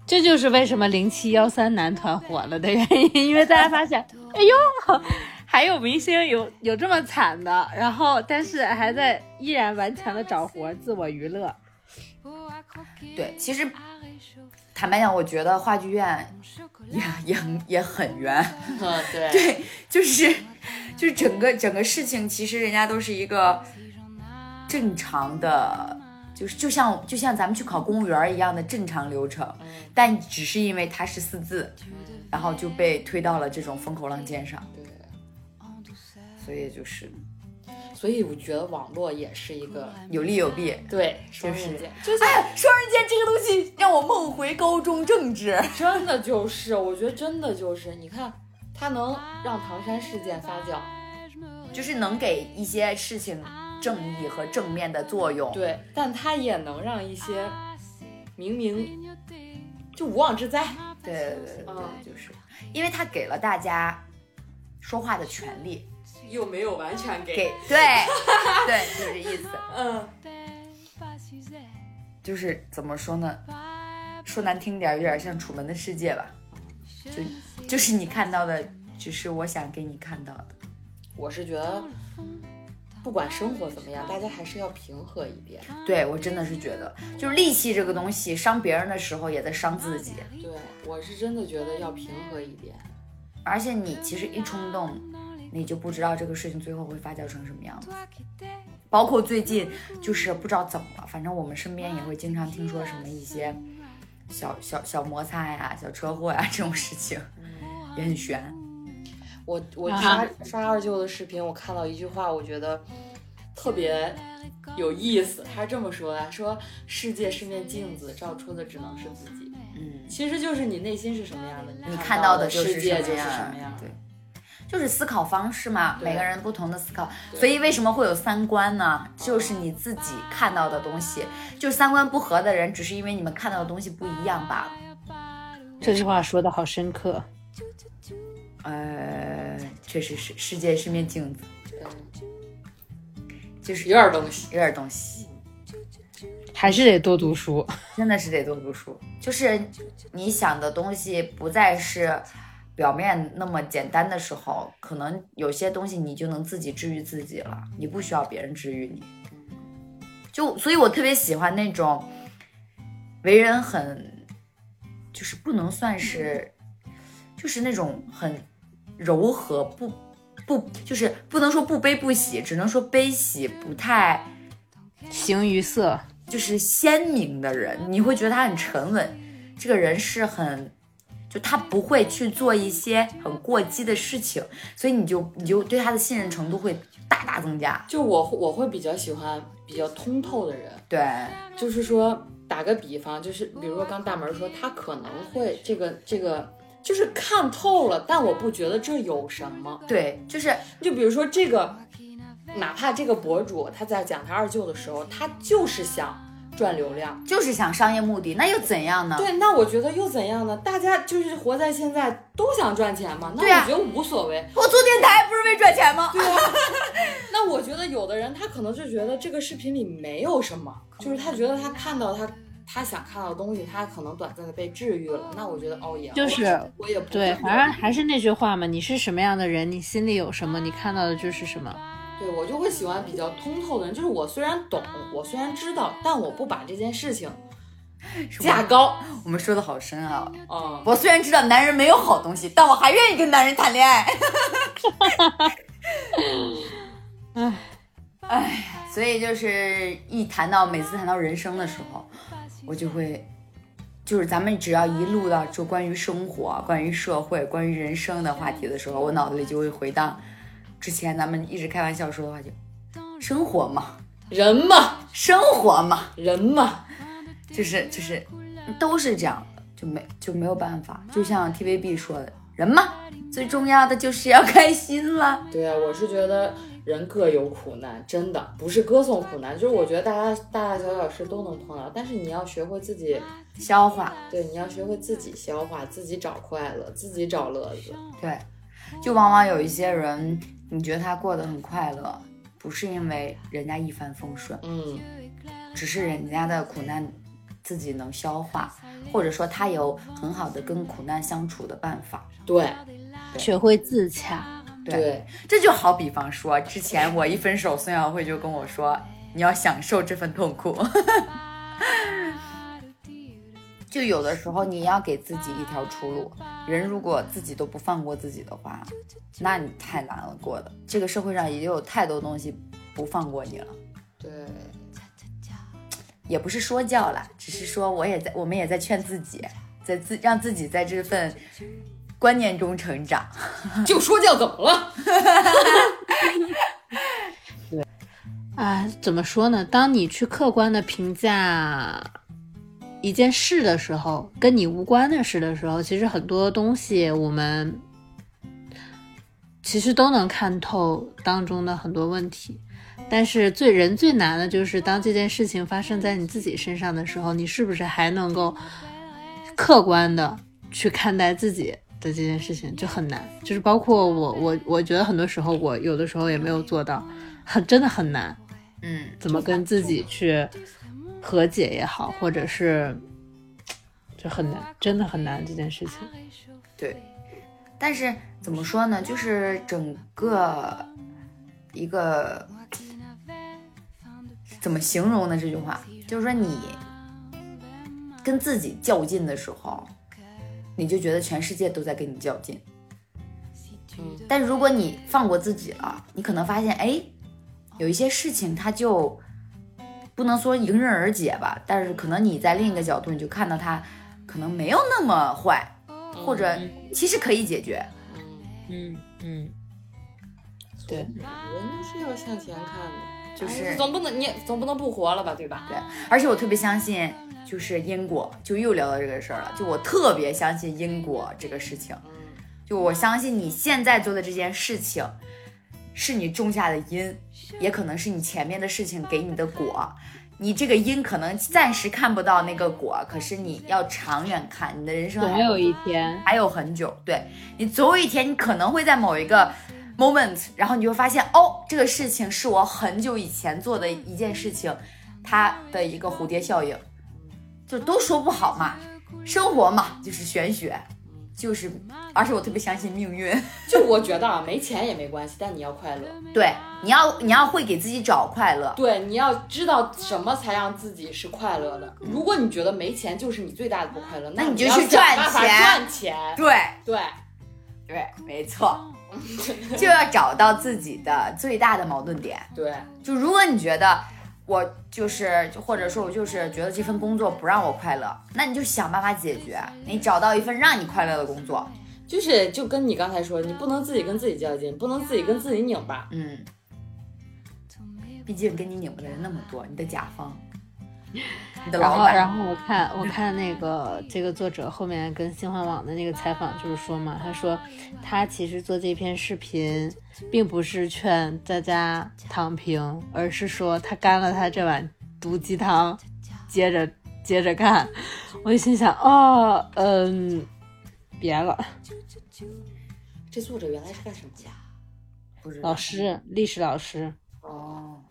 这就是为什么零七幺三男团火了的原因，因为大家发现，哎呦，还有明星有有这么惨的，然后但是还在依然顽强的找活，自我娱乐。对，其实坦白讲，我觉得话剧院也也很也很冤。嗯，(laughs) 对，(laughs) 对，就是就是整个整个事情，其实人家都是一个正常的，就是就像就像咱们去考公务员一样的正常流程，但只是因为他是四字，然后就被推到了这种风口浪尖上，对，所以就是所以我觉得网络也是一个有利有弊。对双刃剑，就哎呀，双刃剑这个东西让我梦回高中政治。真的就是，我觉得真的就是，你看它能让唐山事件发酵，就是能给一些事情正义和正面的作用。对，但它也能让一些明明就无妄之灾，对对对对就是因为它给了大家说话的权利，(laughs) 又没有完全给，给对对，就是这意思。(laughs) 嗯，就是怎么说呢？说难听点儿，有点像《楚门的世界》吧，就就是你看到的，只是我想给你看到的。我是觉得。不管生活怎么样，大家还是要平和一点。对我真的是觉得，就是戾气这个东西，伤别人的时候也在伤自己。对我是真的觉得要平和一点。而且你其实一冲动，你就不知道这个事情最后会发酵成什么样子。包括最近就是不知道怎么了，反正我们身边也会经常听说什么一些小小小摩擦呀、小车祸呀这种事情，也很悬。我我啊刷、刷二舅的视频，我看到一句话，我觉得特别有意思。他是这么说的：说世界是面镜子，照出的只能是自己。嗯，其实就是你内心是什么样的，你看到的世界就是什么样。对，就是思考方式嘛，每个人不同的思考。所以为什么会有三观呢？就是你自己看到的东西，就是三观不合的人，只是因为你们看到的东西不一样罢了。这句话说的好深刻。呃，确实是，世界是面镜子，嗯，就是有点东西。有点东西，还是得多读书。(laughs) 真的是得多读书。就是你想的东西不再是表面那么简单的时候，可能有些东西你就能自己治愈自己了，你不需要别人治愈你。就所以，我特别喜欢那种为人很，就是不能算是，就是那种很柔和，不不就是不能说不悲不喜，只能说悲喜不太。形于色，就是鲜明的人，你会觉得他很沉稳，这个人是很，就他不会去做一些很过激的事情，所以你就你就对他的信任程度会大大增加。就我我会比较喜欢比较通透的人，对，就是说打个比方，就是比如说刚大门说他可能会这个这个就是看透了，但我不觉得这有什么。对，就是就比如说这个，哪怕这个博主他在讲他二舅的时候，他就是想赚流量。就是想商业目的，那又怎样呢？对，那我觉得又怎样呢？大家就是活在现在都想赚钱嘛，那我觉得无所谓。我做电台不是为赚钱吗？对 (laughs) 那我觉得有的人他可能就觉得这个视频里没有什么，就是他觉得他看到他他想看到的东西，他可能短暂的被治愈了。那我觉得哦也就是我也不对，反正还是那句话嘛，你是什么样的人，你心里有什么，你看到的就是什么。对我就会喜欢比较通透的人，就是我虽然懂，我虽然知道，但我不把这件事情价高。我们说的好深啊！嗯、我虽然知道男人没有好东西，但我还愿意跟男人谈恋爱。(laughs) 唉，唉，所以就是一谈到每次谈到人生的时候，我就会，就是咱们只要一录到就关于生活、关于社会、关于人生的话题的时候，我脑子里就会回荡之前咱们一直开玩笑说的话就，生活嘛，人嘛，生活嘛，人嘛，就是就是都是这样的，就没就没有办法。就像 TVB 说的，人嘛，最重要的就是要开心了。对啊，我是觉得人各有苦难，真的不是歌颂苦难，就是我觉得大家大大小小事都能碰到，但是你要学会自己，消化，对，你要学会自己消化，自己找快乐，自己找乐子。对，就往往有一些人，你觉得他过得很快乐，不是因为人家一帆风顺，嗯，只是人家的苦难自己能消化，或者说他有很好的跟苦难相处的办法。对学会自洽。对，对，这就好比方说，之前我一分手，孙晓慧就跟我说，你要享受这份痛苦。(laughs) 就有的时候你要给自己一条出路。人如果自己都不放过自己的话，那你太难了过的。这个社会上也有太多东西不放过你了。对，(tsk) 也不是说教啦，只是说我也在，我们也在劝自己，在自让自己在这份观念中成长。(laughs) 就说教怎么了？对 (laughs) 啊，怎么说呢？当你去客观的评价一件事的时候，跟你无关的事的时候，其实很多东西我们其实都能看透当中的很多问题。但是最人最难的就是当这件事情发生在你自己身上的时候，你是不是还能够客观的去看待自己的这件事情，就很难。就是包括我，我我觉得很多时候我有的时候也没有做到，很真的很难。嗯，怎么跟自己去和解也好，或者是就很难，真的很难这件事情。对。但是怎么说呢？就是整个一个怎么形容呢？这句话就是说，你跟自己较劲的时候，你就觉得全世界都在跟你较劲。嗯，但如果你放过自己了，你可能发现，哎，有一些事情它就不能说迎刃而解吧，但是可能你在另一个角度，你就看到它可能没有那么坏，或者其实可以解决。嗯。嗯，对，人都是要向前看的，就是哎总不能你总不能不活了吧，对吧？对，而且我特别相信，就是因果，就又聊到这个事儿了。就我特别相信因果这个事情，嗯，就我相信你现在做的这件事情，是你种下的因，也可能是你前面的事情给你的果。你这个因可能暂时看不到那个果，可是你要长远看，你的人生还总有一天，还有很久。对你总有一天，你可能会在某一个 moment，然后你会发现，哦，这个事情是我很久以前做的一件事情，它的一个蝴蝶效应，就都说不好嘛。生活嘛，就是玄学，就是，而且我特别相信命运。(laughs) 就我觉得啊，没钱也没关系，但你要快乐。对，你要你要会给自己找快乐。对，你要知道什么才让自己是快乐的。如果你觉得没钱就是你最大的不快乐，那你就要去赚钱赚钱。对对，对，没错，(laughs) 就要找到自己的最大的矛盾点。对，就如果你觉得我就是，或者说我就是觉得这份工作不让我快乐，那你就想办法解决，你找到一份让你快乐的工作。就是就跟你刚才说，你不能自己跟自己较劲，不能自己跟自己拧巴。嗯，毕竟跟你拧巴的人那么多，你的甲方，你的然后，然后我看我看那个这个作者后面跟新华网的那个采访，就是说嘛，他说他其实做这篇视频，并不是劝大家躺平，而是说他干了他这碗毒鸡汤，接着接着干。我就心想，哦，嗯，别了，这作者原来是干什么的？不知道。老师，历史老师，哦，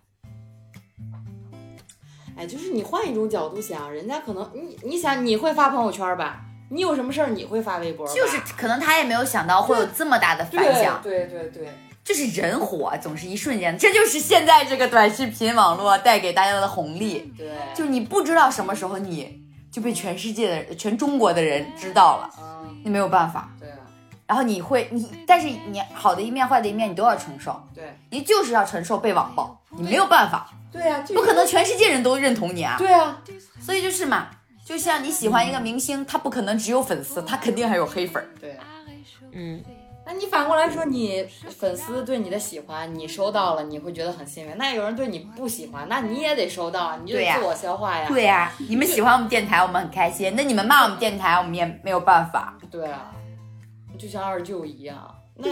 哎，就是你换一种角度想，人家可能你你想你会发朋友圈吧？你有什么事儿你会发微博？就是可能他也没有想到会有这么大的反响。对对对对，就是人火总是一瞬间，这就是现在这个短视频网络带给大家的红利。对，就你不知道什么时候你就被全世界的、全中国的人知道了，嗯，你没有办法。对啊，然后你会，你但是你好的一面、坏的一面你都要承受，对，你就是要承受被网暴，你没有办法，对啊，不可能全世界人都认同你啊。对啊，所以就是嘛，就像你喜欢一个明星，他不可能只有粉丝，他肯定还有黑粉儿。对。嗯，那你反过来说，你粉丝对你的喜欢，你收到了，你会觉得很幸运。那有人对你不喜欢，那你也得收到啊，你就得自我消化呀。对呀、你们喜欢我们电台，我们很开心。那你们骂我们电台，我们也没有办法。对啊，就像二舅一样。那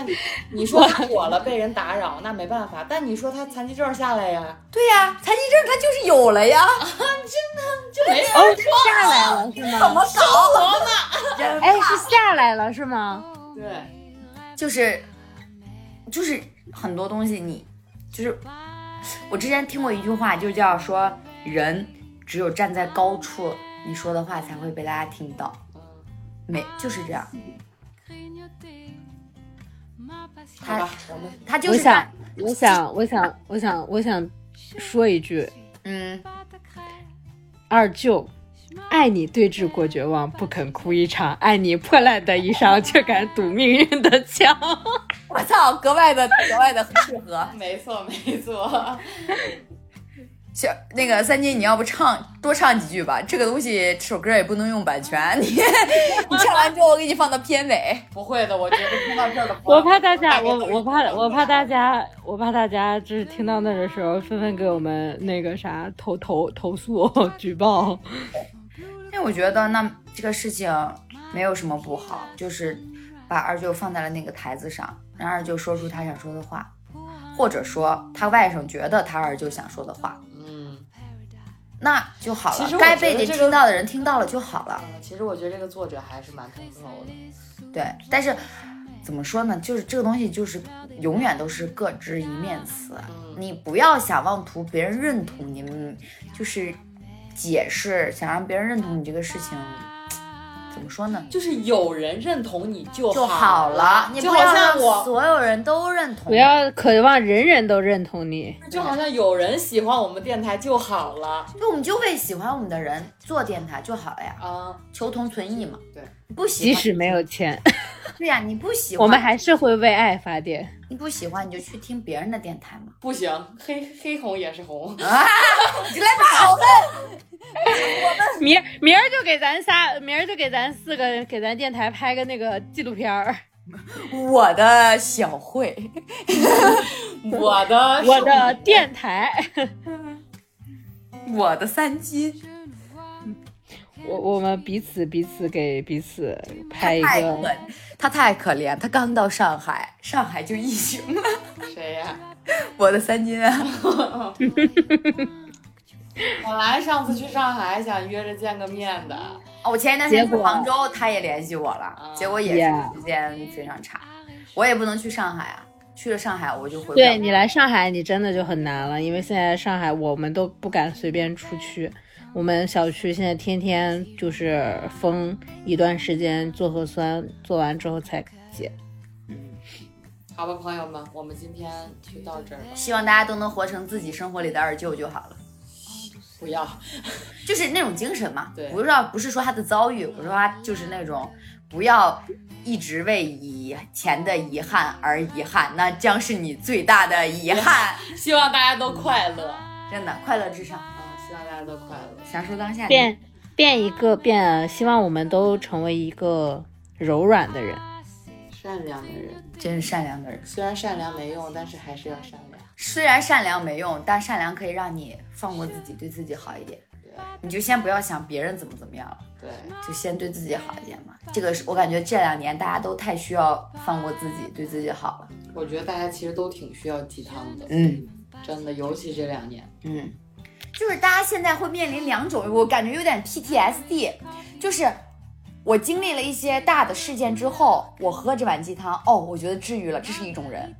你说他火了，被人打扰，那没办法。但你说他残疾证下来呀，对呀、残疾证他就是有了呀，这没有哦，是下来了是吗怎？么搞？(laughs) 真哎，是下来了是吗？(laughs) 对，就是就是很多东西你就是我之前听过一句话，就叫说人只有站在高处，你说的话才会被大家听到。嗯，没就是这样，好吧，我们他就我想，我想，我想，我想，我想说一句，嗯，二舅。爱你对峙过绝望，不肯哭一场；爱你破烂的衣裳，却敢堵命运的枪。(laughs) 我操，格外的格外的适合。没错没错。小那个三金，你要不唱多唱几句吧？这个东西这首歌也不能用版权，你 (laughs) 你唱完之后我给你放到片尾。不会的，我觉得听到这儿的朋我，怕大家，我我怕我怕大家，我怕大家就是听到那的时候，纷纷给我们那个啥投投投诉 (laughs) 举报。因为我觉得那这个事情没有什么不好，就是把二舅放在了那个台子上，让二舅说出他想说的话，或者说他外甥觉得他二舅想说的话，嗯，那就好了。该被你听到的人听到了就好了。嗯其实我觉得这个作者还是蛮通透的。对，但是怎么说呢？就是这个东西就是永远都是各执一面词，嗯你不要想妄图别人认同你，就是解释，想让别人认同你这个事情，怎么说呢？就是有人认同你就就好好了，你就好不要让像我，所有人都认同。不要渴望人人都认同你。就好像有人喜欢我们电台就好了那我们就为喜欢我们的人做电台就好了呀，啊。求同存异嘛。对，不喜欢，即使没有钱，(laughs) 对呀、你不喜欢，我们还是会为爱发电。你不喜欢你就去听别人的电台嘛。不行，黑黑红也是红。啊，(laughs) 你来把我们。(laughs) 明儿明儿就给咱仨，明儿就给咱四个，给咱电台拍个那个纪录片儿。我的小慧，我的我的电台，我的三金，我我们彼此彼此给彼此拍一太个可，他太可怜，他刚到上海，上海就疫情了。谁呀、(laughs) 我的三金啊，(laughs) 本来上次去上海想约着见个面的，哦我前一段时间去杭州，他也联系我了，结果也是时间非常差，我也不能去上海啊，去了上海我就回不了。对你来上海，你真的就很难了，因为现在上海我们都不敢随便出去。我们小区现在天天就是封一段时间做核酸，做完之后才解。好吧，朋友们，我们今天就到这儿吧。希望大家都能活成自己生活里的二舅就好了。不要，就是那种精神嘛，对不是说不是说他的遭遇，我说他就是那种不要一直为以前的遗憾而遗憾，那将是你最大的遗憾。(laughs) 希望大家都快乐真的，快乐至上，家都快乐。享受当下。变变一个变，希望我们都成为一个柔软的人。善良的人，真是善良的人。虽然善良没用，但是还是要善良。虽然善良没用，但善良可以让你放过自己，对自己好一点。对你就先不要想别人怎么怎么样了，对，就先对自己好一点嘛。这个是我感觉这两年大家都太需要放过自己，对自己好了。我觉得大家其实都挺需要鸡汤的，嗯真的，尤其这两年。嗯，就是大家现在会面临两种，我感觉有点 PTSD，就是我经历了一些大的事件之后，我喝这碗鸡汤，哦，我觉得治愈了，这是一种人。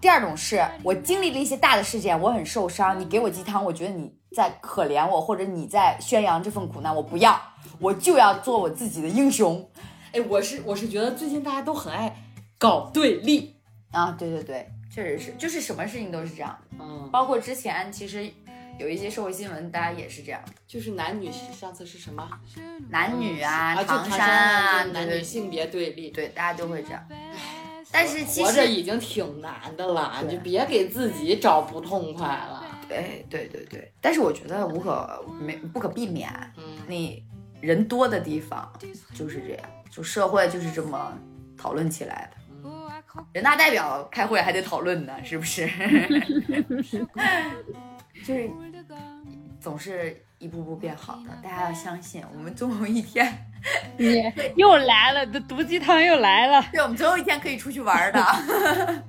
第二种是我经历了一些大的事件，我很受伤，你给我鸡汤，我觉得你在可怜我，或者你在宣扬这份苦难，我不要，我就要做我自己的英雄哎，我是我是觉得最近大家都很爱搞对立，啊！对对对，确实是，就是什么事情都是这样，嗯，包括之前其实有一些社会新闻，大家也是这样，就是男女上次是什么男女啊、唐唐山啊，对男女性别对立。对，大家都会这样。但是其实活着，已经挺难的了，你就别给自己找不痛快了。对对对对，但是我觉得无可没不可避免，嗯，你人多的地方就是这样，就社会就是这么讨论起来的。人大代表开会还得讨论呢，是不是？(laughs) (laughs) 就是总是一步步变好的，大家要相信，我们总有一天，(laughs) 你又来了，这毒鸡汤又来了。对，我们总有一天可以出去玩的。(laughs)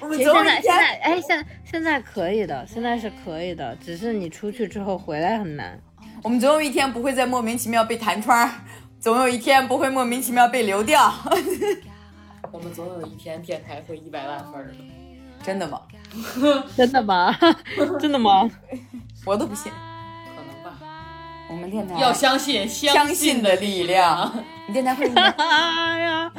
我们其总有一天，实现在现在哎，现现在可以的，现在是可以的，只是你出去之后回来很难。我们总有一天不会再莫名其妙被弹窗，总有一天不会莫名其妙被流掉。(laughs) 我们总有一天电台会一百万分的。真的吗？(laughs) 真的吗？(laughs) 真的吗？(laughs) 我都不信。可能吧，我们电台要相信相信的力量。你电台会一年，哎呀，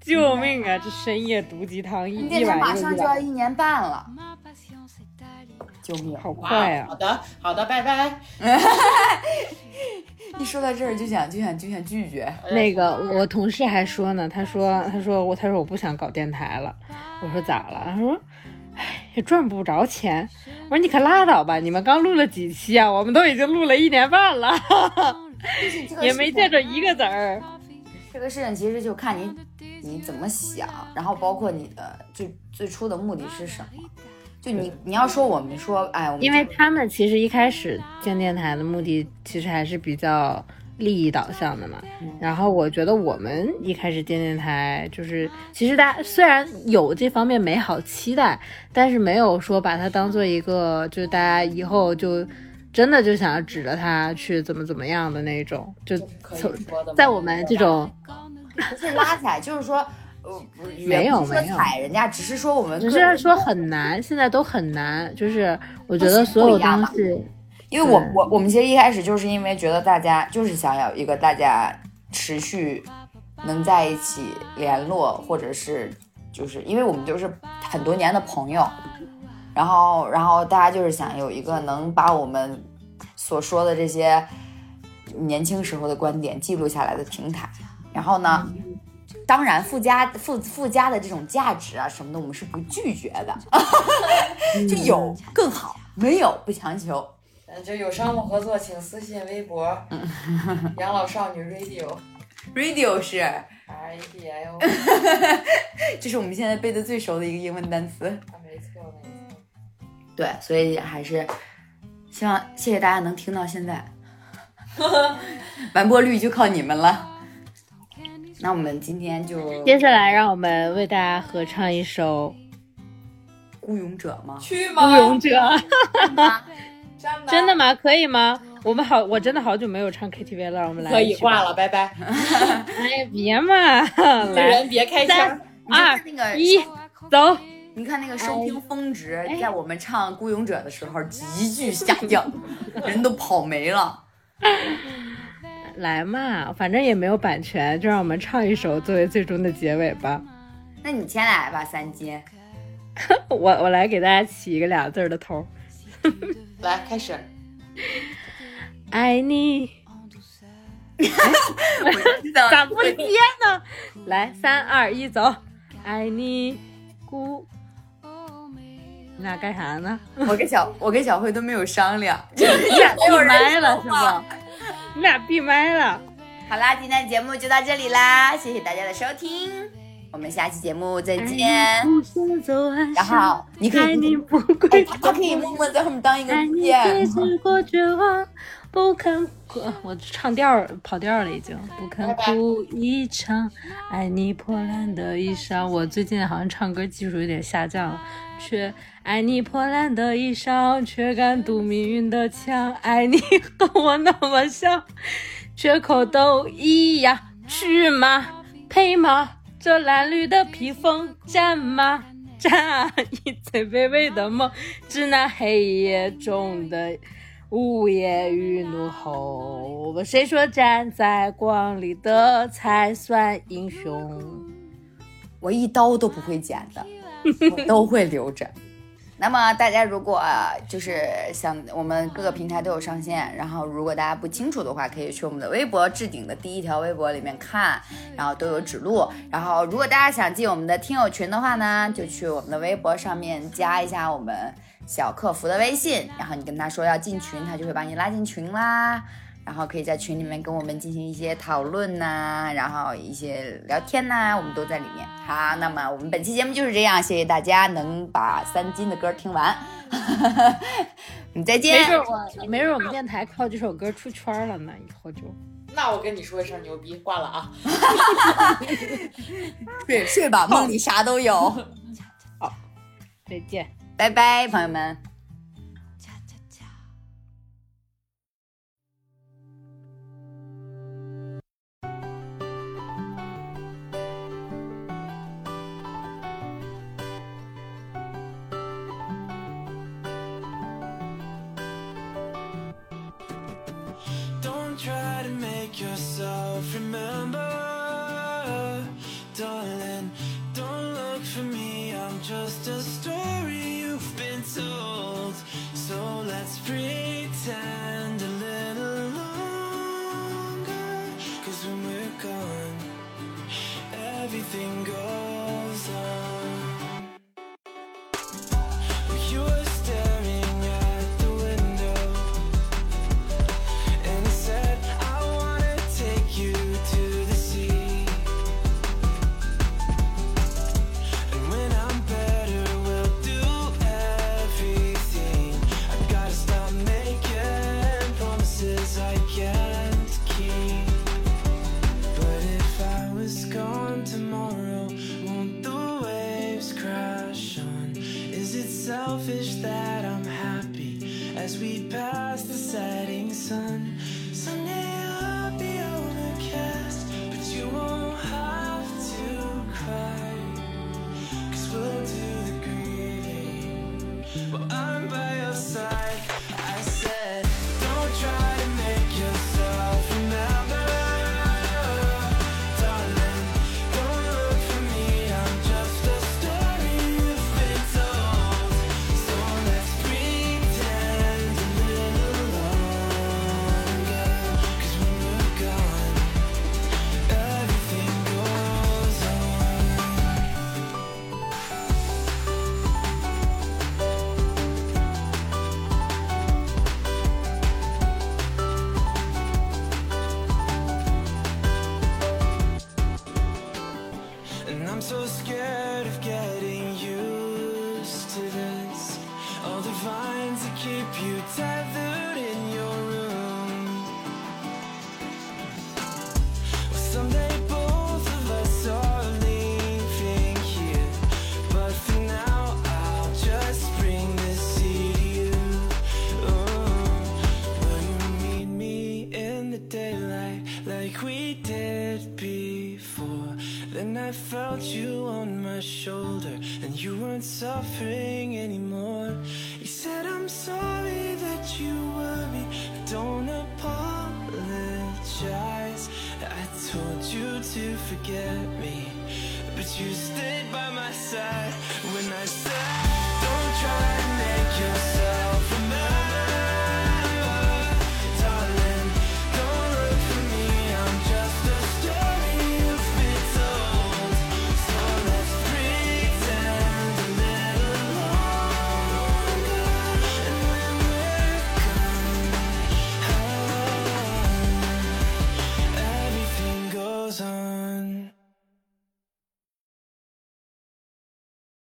救命啊！这深夜毒鸡汤一你电台马上就要一年半了，救命！好快啊好！的，好的，拜拜。一说到这儿就想就想就想拒绝。那个我同事还说呢，他说他说我他说我不想搞电台了，我说咋了？他说。唉，也赚不着钱。我说你可拉倒吧，你们刚录了几期啊？我们都已经录了一年半了，(laughs) 也没见着一个子儿。这个事情其实就看你你怎么想，然后包括你的最最初的目的是什么。就你你要说我们说，哎，我们因为他们其实一开始建电台的目的其实还是比较利益导向的嘛。然后我觉得我们一开始建电台，就是其实大家虽然有这方面美好期待，但是没有说把它当做一个，就是大家以后就真的就想要指着他去怎么怎么样的那种，就从在我们这种不是拉踩，就是说，呃，不没有没有踩人家，只是说我们只是说很难，现在都很难，就是我觉得所有东西。因为我我我们其实一开始就是因为觉得大家就是想要一个大家持续能在一起联络，或者是就是因为我们就是很多年的朋友，然后然后大家就是想有一个能把我们所说的这些年轻时候的观点记录下来的平台，然后呢。当然，附加附附加的这种价值啊什么的，我们是不拒绝的，(laughs) 就有更好，没有不强求。嗯，就有商务合作，请私信微博 (laughs) “养老少女 radio Radio 是，R A D I O”。(laughs) 这是我们现在背的最熟的一个英文单词。啊，没错没错。对，所以还是希望谢谢大家能听到现在，(laughs) 完播率就靠你们了。那我们今天就接下来，让我们为大家合唱一首孤勇者吗？去《孤勇者》。真真的吗？可以吗？我们好，我真的好久没有唱 KTV 了，我们来可以挂。了，拜拜。(laughs) 哎，别嘛，(laughs) 来，人别开三枪。二一，走。你看那个收听峰值，在我们唱《孤勇者》的时候急剧下降，(laughs) 人都跑没了。来嘛，反正也没有版权，就让我们唱一首作为最终的结尾吧。那你先来吧，三金。我我来给大家起一个俩字儿的头儿，来，开始。爱你，咋 (laughs) 咋不接呢？来，三二一，走，爱你，孤。你俩干啥呢？我跟小我跟小慧都没有商量，(laughs) 你俩闭麦了是吧？你俩闭麦了。好啦，今天的节目就到这里啦，谢谢大家的收听，我们下期节目再见。然巷后你可以，(laughs) 他可以默默在后面当一个爱你键最。之过绝望，不肯哭。我唱调儿跑调儿了，已经不肯哭一场。爱你破烂的衣裳，我最近好像唱歌技术有点下降了，却爱你破烂的衣裳，却敢堵命运的枪。爱你和我那么像，缺口都一样。去吗？配吗？这蓝绿的披风，战吗？战以最卑微的梦，致那黑夜中的午夜与怒吼。谁说站在光里的才算英雄？我一刀都不会剪的，都会留着。那么大家如果就是想我们各个平台都有上线，然后如果大家不清楚的话，可以去我们的微博置顶的第一条微博里面看，然后都有指路。然后如果大家想进我们的听友群的话呢，就去我们的微博上面加一下我们小客服的微信，然后你跟他说要进群，他就会把你拉进群啦。然后可以在群里面跟我们进行一些讨论呐，然后一些聊天呐，我们都在里面。好，那么我们本期节目就是这样，谢谢大家能把三金的歌听完。(laughs) 我们再见。没准我，没准我们电台靠这首歌出圈了呢，以后就。那我跟你说一声牛逼，挂了啊。(laughs) (laughs) 睡睡吧，梦里啥都有。好，再见，拜拜，朋友们。remember